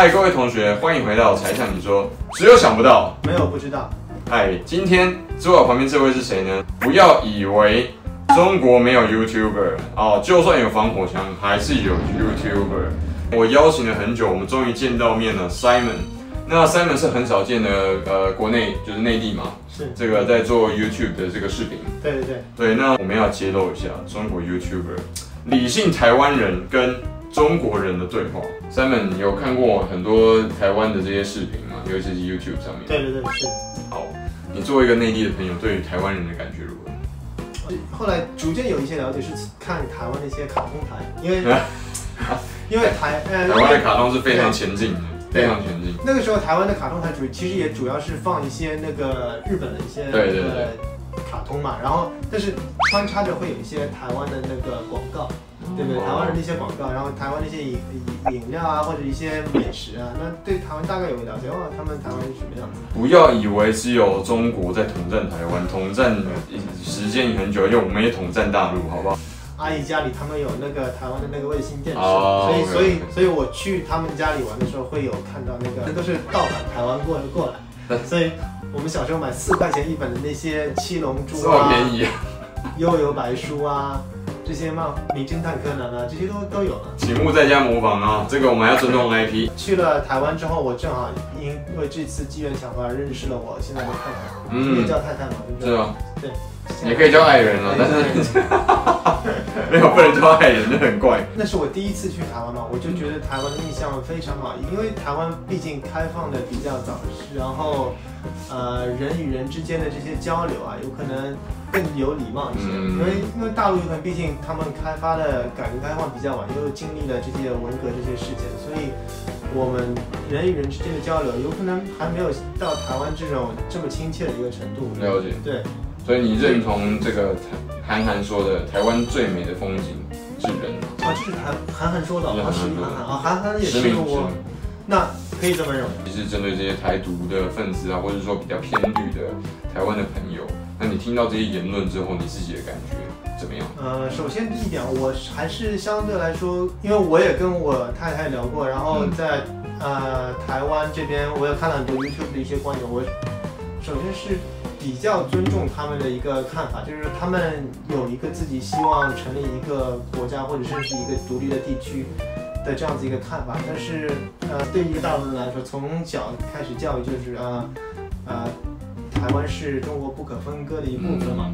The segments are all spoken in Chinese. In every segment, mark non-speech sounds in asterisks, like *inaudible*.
嗨，各位同学，欢迎回到柴 Sean 你说，只有想不到，没有不知道。嗨，今天坐我旁边这位是谁呢？不要以为中国没有 YouTuber 哦，就算有防火墙，还是有 YouTuber。我邀请了很久，我们终于见到面了，Simon。那 Simon 是很少见的，呃，国内就是内地嘛，是这个在做 YouTube 的这个视频。对对对。对，那我们要揭露一下中国 YouTuber 理性台湾人跟。中国人的对话，Simon，你有看过很多台湾的这些视频吗？尤其是 YouTube 上面。对对对，是。好，你作为一个内地的朋友，对于台湾人的感觉如何？后来逐渐有一些了解，是看台湾的一些卡通台，因为 *laughs* *laughs* 因为台台湾的卡通是非常前进的，非常前进。那个时候台湾的卡通台主其实也主要是放一些那个日本的一些对对对卡通嘛，然后但是穿插着会有一些台湾的那个广告。对不对？台湾的那些广告，然后台湾那些饮饮饮料啊，或者一些美食啊，那对台湾大概有个了解。哇，他们台湾是什么样子？不要以为只有中国在统战台湾，统战时间很久，因为我们也统战大陆，好不好？阿姨家里他们有那个台湾的那个卫星电视，oh, 所以.所以所以我去他们家里玩的时候，会有看到那个，那都是盗版台湾过过来。*laughs* 所以我们小时候买四块钱一本的那些七龙珠啊，便宜啊，幽游白书啊。这些嘛，名侦探柯南啊，这些都都有啊。请勿在家模仿啊！这个我们要尊重 *laughs* IP。去了台湾之后，我正好因为这次机缘巧合认识了我现在的太太，嗯，也叫太太嘛，对不对？对啊？对，也可以叫爱人了，但是 *laughs* 没有不能叫爱人，就很怪。那是我第一次去台湾嘛，我就觉得台湾的印象非常好，因为台湾毕竟开放的比较早，然后呃人与人之间的这些交流啊，有可能。更有礼貌一些，因为因为大陆有可能毕竟他们开发的改革开放比较晚，又经历了这些文革这些事件，所以我们人与人之间的交流有可能还没有到台湾这种这么亲切的一个程度。了解，对，所以你认同这个韩寒说的台湾最美的风景是人啊？这是韩韩寒说的，啊是韩寒啊，韩寒也是我，那可以这么认为。你是针对这些台独的分子啊，或者说比较偏绿的台湾的朋友。那你听到这些言论之后，你自己的感觉怎么样？呃，首先第一点，我还是相对来说，因为我也跟我太太聊过，然后在、嗯、呃台湾这边，我也看了很多 YouTube 的一些观点。我首先是比较尊重他们的一个看法，就是他们有一个自己希望成立一个国家或者甚至一个独立的地区的这样子一个看法。但是呃，对于一个大陆人来说，从小开始教育就是啊呃。台湾是中国不可分割的一部分嘛？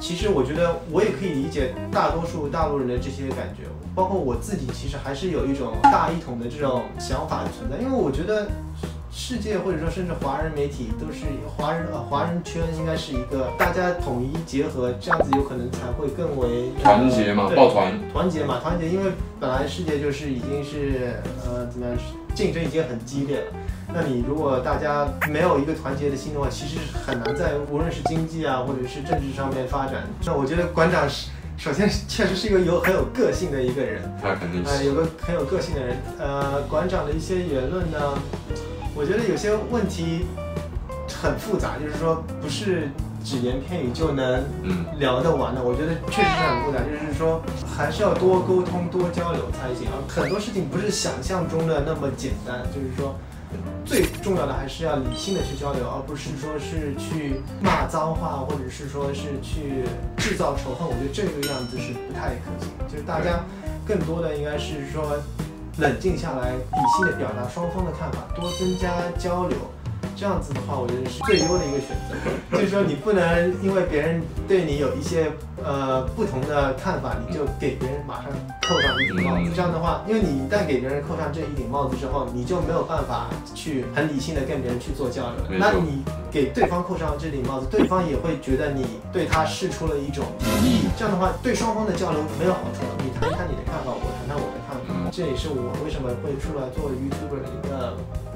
其实我觉得我也可以理解大多数大陆人的这些感觉，包括我自己，其实还是有一种大一统的这种想法存在。因为我觉得世界或者说甚至华人媒体都是华人呃华人圈应该是一个大家统一结合，这样子有可能才会更为团结嘛，抱团团结嘛，团结。因为本来世界就是已经是呃怎么样，竞争已经很激烈了。那你如果大家没有一个团结的心的话，其实很难在无论是经济啊，或者是政治上面发展。那我觉得馆长是，首先确实是一个有很有个性的一个人，他肯定是，呃，有个很有个性的人。呃，馆长的一些言论呢，我觉得有些问题很复杂，就是说不是只言片语就能聊得完的。我觉得确实是很复杂，就是说还是要多沟通、多交流才行啊。很多事情不是想象中的那么简单，就是说。最重要的还是要理性的去交流，而不是说是去骂脏话，或者是说是去制造仇恨。我觉得这个样子是不太可行。就是大家更多的应该是说冷静下来，理性的表达双方的看法，多增加交流。这样子的话，我觉得是最优的一个选择。就是说，你不能因为别人对你有一些呃不同的看法，你就给别人马上扣上一顶帽子。这样的话，因为你一旦给别人扣上这一顶帽子之后，你就没有办法去很理性的跟别人去做交流。那你给对方扣上这顶帽子，对方也会觉得你对他释出了一种敌意。这样的话，对双方的交流没有好处了。你谈谈你的看法，我谈谈我的。这也是我为什么会出来做 YouTuber 的一个。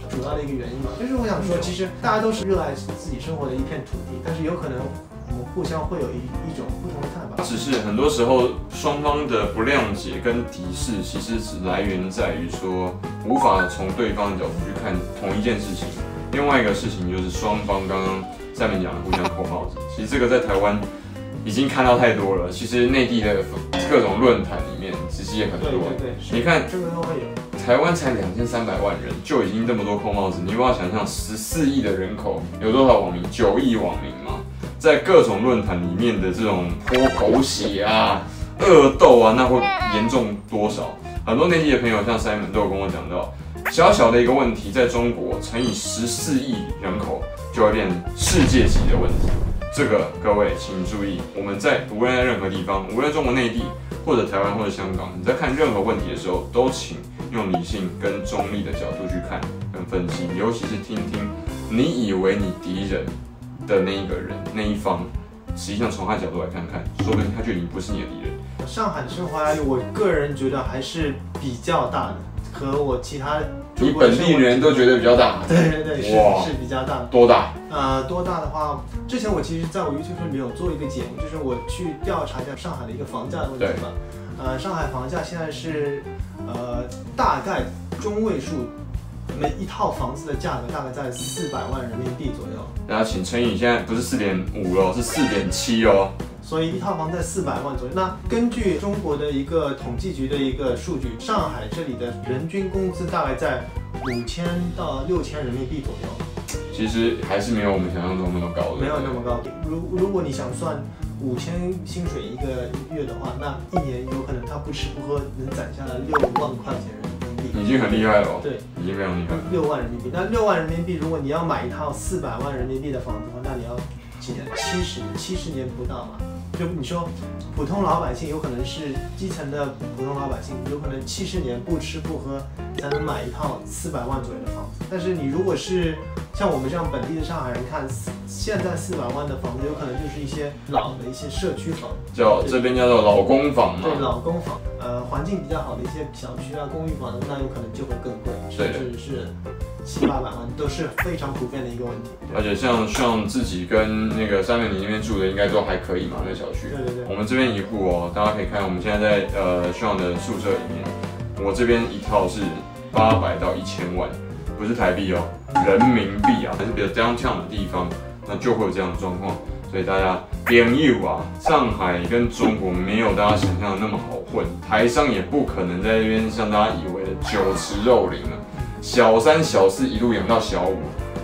主要的一个原因嘛，就是我想说，其实大家都是热爱自己生活的一片土地，但是有可能我们互相会有一一种不同的看法。只是很多时候双方的不谅解跟敌视，其实只来源在于说无法从对方的角度去看同一件事情。另外一个事情就是双方刚刚下面讲的互相扣帽子，其实这个在台湾已经看到太多了。其实内地的各种论坛里面其实也很多。对对对，你看这个都会有。台湾才两千三百万人，就已经这么多扣帽子，你有没有想象十四亿的人口有多少网民？九亿网民吗？在各种论坛里面的这种泼狗血啊、恶斗啊，那会严重多少？很多内地的朋友，像 Simon 都有跟我讲到，小小的一个问题，在中国乘以十四亿人口，就会变世界级的问题。这个各位请注意，我们在无论在任何地方，无论中国内地或者台湾或者香港，你在看任何问题的时候，都请用理性跟中立的角度去看跟分析，尤其是听听你以为你敌人的那一个人那一方，实际上从他角度来看看，说不定他就已经不是你的敌人。上海的生活压力，我个人觉得还是比较大的，和我其他你本地人都觉得比较大。对对对，是是比较大。多大？呃，多大的话，之前我其实在我 YouTube 上面有做一个节目，就是我去调查一下上海的一个房价的问题嘛。呃，上海房价现在是呃大概中位数，每一套房子的价格大概在四百万人民币左右。然后请乘以，现在不是四点五哦，是四点七哦。所以一套房在四百万左右。那根据中国的一个统计局的一个数据，上海这里的人均工资大概在五千到六千人民币左右。其实还是没有我们想象中那么高的。没有那么高。如如果你想算五千薪水一个月的话，那一年有可能他不吃不喝能攒下来六万块钱人民币。已经很厉害了。对，已经非常厉害。六万人民币，那六万人民币，如果你要买一套四百万人民币的房子的话，那你要几年？七十七十年不到嘛。就你说，普通老百姓有可能是基层的普通老百姓，有可能七十年不吃不喝才能买一套四百万左右的房子。但是你如果是像我们这样本地的上海人看，现在四百万的房子，有可能就是一些老的一些社区房，叫这边叫做老公房嘛。对，老公房，呃，环境比较好的一些小区啊、公寓房，那有可能就会更贵，甚至是。七八百万都是非常普遍的一个问题，而且像像自己跟那个三美你那边住的应该都还可以嘛，那个小区。对对对。我们这边一户哦，大家可以看，我们现在在呃炫的宿舍里面，我这边一套是八百到一千万，不是台币哦，人民币啊，还是比较 downtown 的地方，那就会有这样的状况。所以大家朋友啊，上海跟中国没有大家想象的那么好混，台商也不可能在这边像大家以为的酒池肉林啊。小三小四一路养到小五，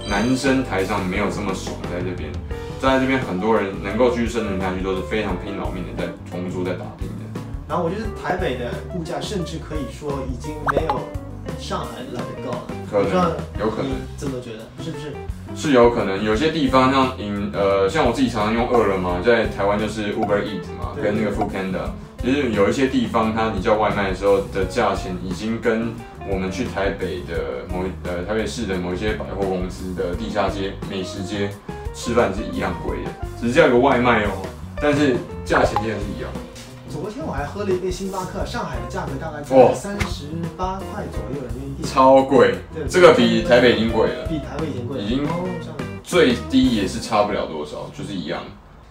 男生台上没有这么爽，在这边，在这边很多人能够继续生存下去，都是非常拼老命的，在同租在打拼的。然后我觉得台北的物价甚至可以说已经没有上海来的高了，可能有可能这么觉得，是不是？是有可能，有些地方像饮呃，像我自己常常用饿了么，在台湾就是 Uber Eat 嘛，跟那个 Foodpanda，其实有一些地方它你叫外卖的时候的价钱已经跟。我们去台北的某呃台北市的某一些百货公司的地下街美食街吃饭是一样贵的，只是叫个外卖哦，但是价钱竟然是一样。昨天我还喝了一杯星巴克，上海的价格大概在三十八块左右人民币，超贵。这个比台北已经贵了，比台北已经贵了，已经最低也是差不了多少，就是一样。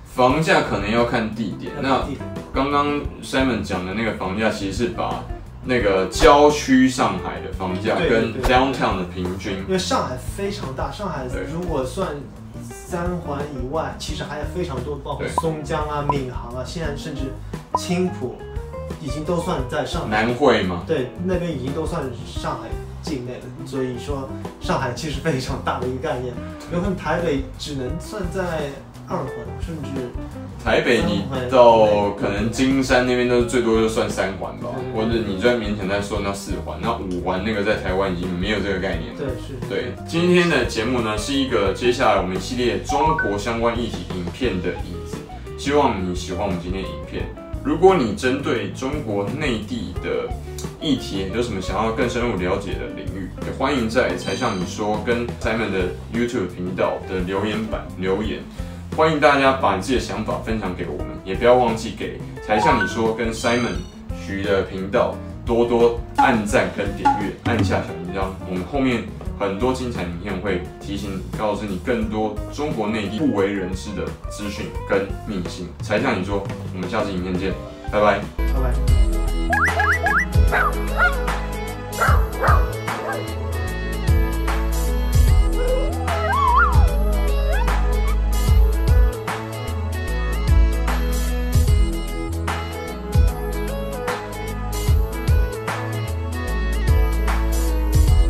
房价可能要看地点。那刚刚 Simon 讲的那个房价其实是把。那个郊区上海的房价跟 downtown 的平均，因为上海非常大，上海如果算三环以外，其实还有非常多，包括松江啊、闵行啊，现在甚至青浦已经都算在上海。南汇吗？对，那边已经都算上海境内了。所以说，上海其实非常大的一个概念，有可能台北只能算在。二环，甚至台北你到可能金山那边都是最多就算三环吧，或者你再勉强再算到四环，那五环那个在台湾已经没有这个概念。对，是。对，今天的节目呢是一个接下来我们系列中国相关议题影片的影子，希望你喜欢我们今天的影片。如果你针对中国内地的议题有什么想要更深入了解的领域，也欢迎在柴 Sean 你说跟 Simon 的 YouTube 频道的留言板留言。欢迎大家把你自己的想法分享给我们，也不要忘记给柴 Sean 你说跟 Simon 徐的频道多多按赞跟点阅，按下小铃铛。我们后面很多精彩影片会提醒，告诉你更多中国内地不为人知的资讯跟秘辛。柴 Sean 你说，我们下次影片见，拜拜，拜拜。